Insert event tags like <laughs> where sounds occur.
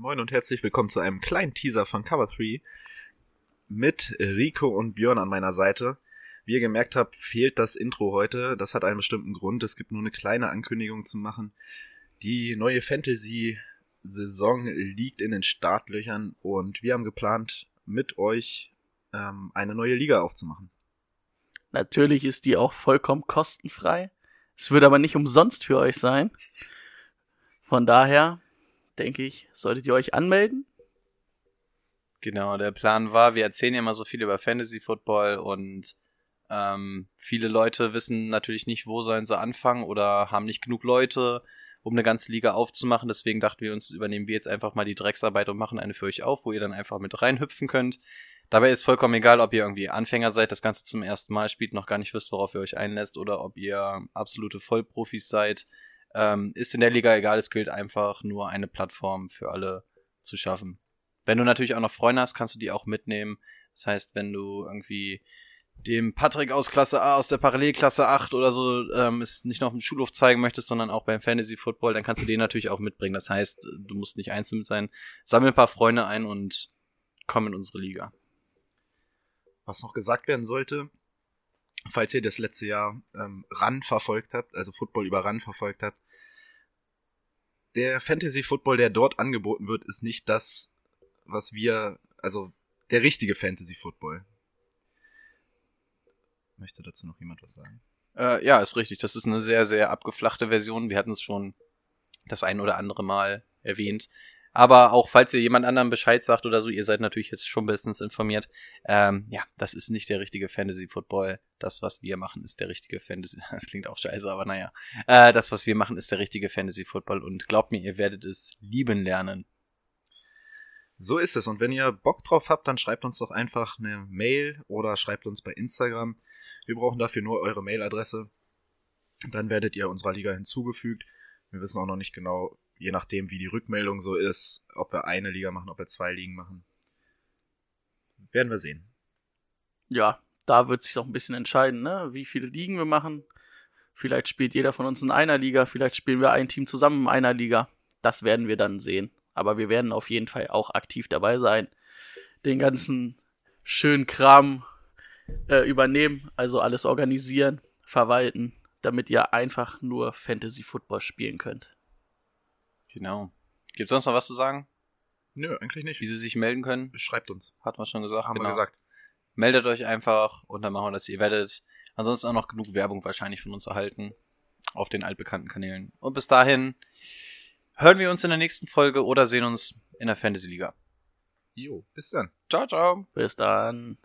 Moin und herzlich willkommen zu einem kleinen Teaser von Cover 3 mit Rico und Björn an meiner Seite. Wie ihr gemerkt habt, fehlt das Intro heute. Das hat einen bestimmten Grund. Es gibt nur eine kleine Ankündigung zu machen. Die neue Fantasy-Saison liegt in den Startlöchern und wir haben geplant, mit euch ähm, eine neue Liga aufzumachen. Natürlich ist die auch vollkommen kostenfrei. Es wird aber nicht umsonst für euch sein. Von daher denke ich, solltet ihr euch anmelden. Genau, der Plan war, wir erzählen ja immer so viel über Fantasy Football und ähm, viele Leute wissen natürlich nicht, wo sollen sie anfangen oder haben nicht genug Leute, um eine ganze Liga aufzumachen. Deswegen dachten wir uns, übernehmen wir jetzt einfach mal die Drecksarbeit und machen eine für euch auf, wo ihr dann einfach mit reinhüpfen könnt. Dabei ist vollkommen egal, ob ihr irgendwie Anfänger seid, das Ganze zum ersten Mal spielt, noch gar nicht wisst, worauf ihr euch einlässt, oder ob ihr absolute Vollprofis seid. Ähm, ist in der Liga egal, es gilt einfach nur eine Plattform für alle zu schaffen. Wenn du natürlich auch noch Freunde hast, kannst du die auch mitnehmen. Das heißt, wenn du irgendwie dem Patrick aus Klasse A, aus der Parallelklasse 8 oder so, ähm, es nicht noch im Schulhof zeigen möchtest, sondern auch beim Fantasy Football, dann kannst du den natürlich auch mitbringen. Das heißt, du musst nicht einzeln sein. Sammel ein paar Freunde ein und komm in unsere Liga. Was noch gesagt werden sollte, falls ihr das letzte Jahr ähm, RAN verfolgt habt, also Football über RAN verfolgt habt, der Fantasy Football, der dort angeboten wird, ist nicht das, was wir, also der richtige Fantasy Football. Möchte dazu noch jemand was sagen? Äh, ja, ist richtig. Das ist eine sehr, sehr abgeflachte Version. Wir hatten es schon das ein oder andere Mal erwähnt. Aber auch falls ihr jemand anderem Bescheid sagt oder so, ihr seid natürlich jetzt schon bestens informiert. Ähm, ja, das ist nicht der richtige Fantasy Football. Das, was wir machen, ist der richtige Fantasy. <laughs> Das klingt auch scheiße, aber naja. Äh, das, was wir machen, ist der richtige Fantasy Football. Und glaubt mir, ihr werdet es lieben lernen. So ist es. Und wenn ihr Bock drauf habt, dann schreibt uns doch einfach eine Mail oder schreibt uns bei Instagram. Wir brauchen dafür nur eure Mailadresse. Dann werdet ihr unserer Liga hinzugefügt. Wir wissen auch noch nicht genau, je nachdem, wie die Rückmeldung so ist, ob wir eine Liga machen, ob wir zwei Ligen machen. Werden wir sehen. Ja, da wird sich auch ein bisschen entscheiden, ne? wie viele Ligen wir machen. Vielleicht spielt jeder von uns in einer Liga, vielleicht spielen wir ein Team zusammen in einer Liga. Das werden wir dann sehen. Aber wir werden auf jeden Fall auch aktiv dabei sein. Den ganzen schönen Kram äh, übernehmen, also alles organisieren, verwalten, damit ihr einfach nur Fantasy Football spielen könnt. Genau. Gibt sonst noch was zu sagen? Nö, eigentlich nicht. Wie sie sich melden können? Schreibt uns. Hat man schon gesagt. Haben genau. wir gesagt. Meldet euch einfach und dann machen wir das. Ihr werdet ansonsten auch noch genug Werbung wahrscheinlich von uns erhalten. Auf den altbekannten Kanälen. Und bis dahin hören wir uns in der nächsten Folge oder sehen uns in der Fantasy Liga. Jo, bis dann. Ciao, ciao. Bis dann.